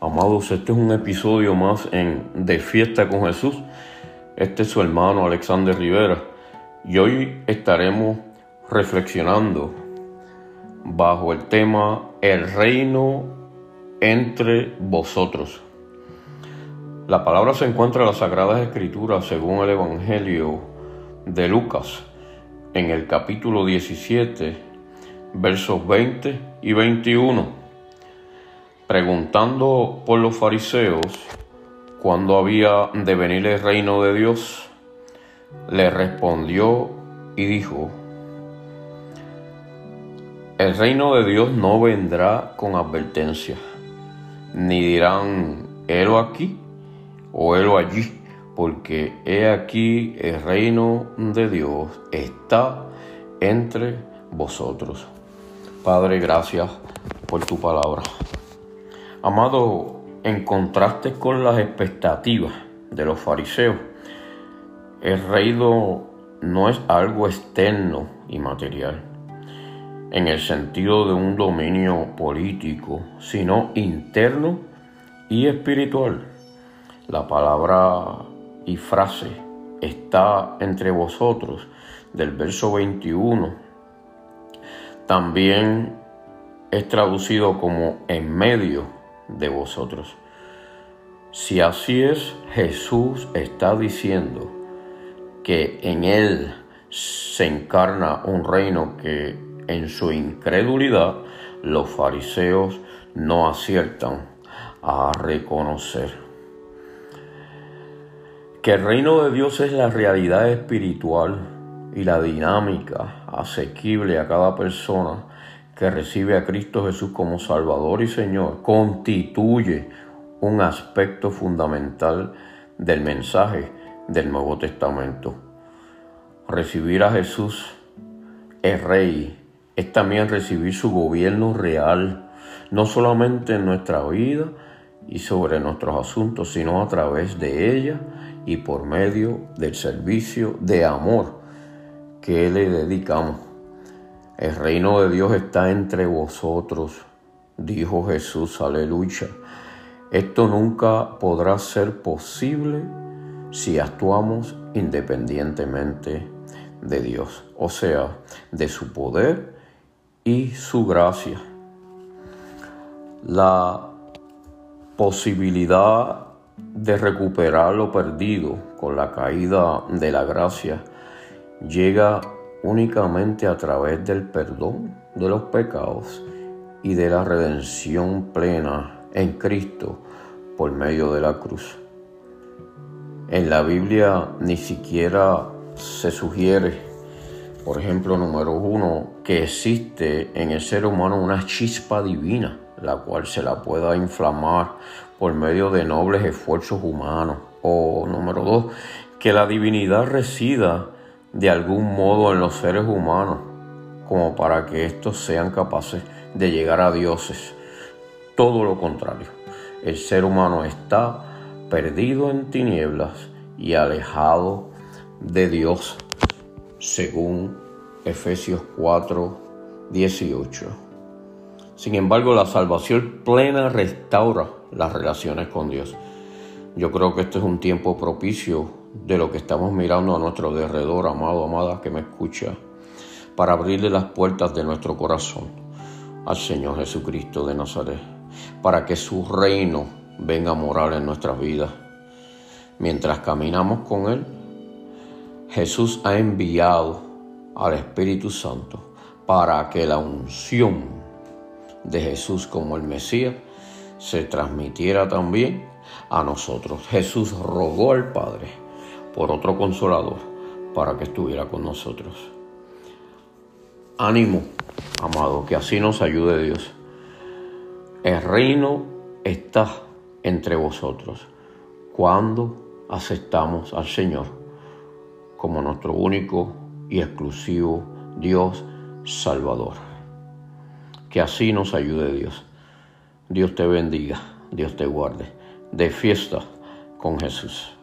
Amados, este es un episodio más en De Fiesta con Jesús. Este es su hermano Alexander Rivera. Y hoy estaremos reflexionando bajo el tema El reino entre vosotros. La palabra se encuentra en las Sagradas Escrituras según el Evangelio de Lucas, en el capítulo 17, versos 20 y 21 preguntando por los fariseos cuándo había de venir el reino de Dios, le respondió y dijo, el reino de Dios no vendrá con advertencia, ni dirán, helo aquí o helo allí, porque he aquí el reino de Dios está entre vosotros. Padre, gracias por tu palabra. Amado, en contraste con las expectativas de los fariseos, el reino no es algo externo y material, en el sentido de un dominio político, sino interno y espiritual. La palabra y frase está entre vosotros del verso 21. También es traducido como en medio de vosotros. Si así es, Jesús está diciendo que en Él se encarna un reino que en su incredulidad los fariseos no aciertan a reconocer. Que el reino de Dios es la realidad espiritual y la dinámica asequible a cada persona que recibe a Cristo Jesús como Salvador y Señor constituye un aspecto fundamental del mensaje del Nuevo Testamento. Recibir a Jesús, el Rey, es también recibir su gobierno real, no solamente en nuestra vida y sobre nuestros asuntos, sino a través de ella y por medio del servicio de amor que le dedicamos el reino de Dios está entre vosotros, dijo Jesús, aleluya. Esto nunca podrá ser posible si actuamos independientemente de Dios, o sea, de su poder y su gracia. La posibilidad de recuperar lo perdido con la caída de la gracia llega únicamente a través del perdón de los pecados y de la redención plena en Cristo por medio de la cruz. En la Biblia ni siquiera se sugiere, por ejemplo, número uno, que existe en el ser humano una chispa divina, la cual se la pueda inflamar por medio de nobles esfuerzos humanos. O número dos, que la divinidad resida de algún modo en los seres humanos, como para que estos sean capaces de llegar a dioses. Todo lo contrario, el ser humano está perdido en tinieblas y alejado de Dios, según Efesios 4, 18. Sin embargo, la salvación plena restaura las relaciones con Dios. Yo creo que este es un tiempo propicio de lo que estamos mirando a nuestro derredor, amado, amada, que me escucha, para abrirle las puertas de nuestro corazón al Señor Jesucristo de Nazaret, para que su reino venga a morar en nuestras vidas. Mientras caminamos con Él, Jesús ha enviado al Espíritu Santo para que la unción de Jesús como el Mesías se transmitiera también a nosotros. Jesús rogó al Padre por otro consolador para que estuviera con nosotros. Ánimo, amado, que así nos ayude Dios. El reino está entre vosotros cuando aceptamos al Señor como nuestro único y exclusivo Dios Salvador. Que así nos ayude Dios. Dios te bendiga, Dios te guarde. De fiesta con Jesús.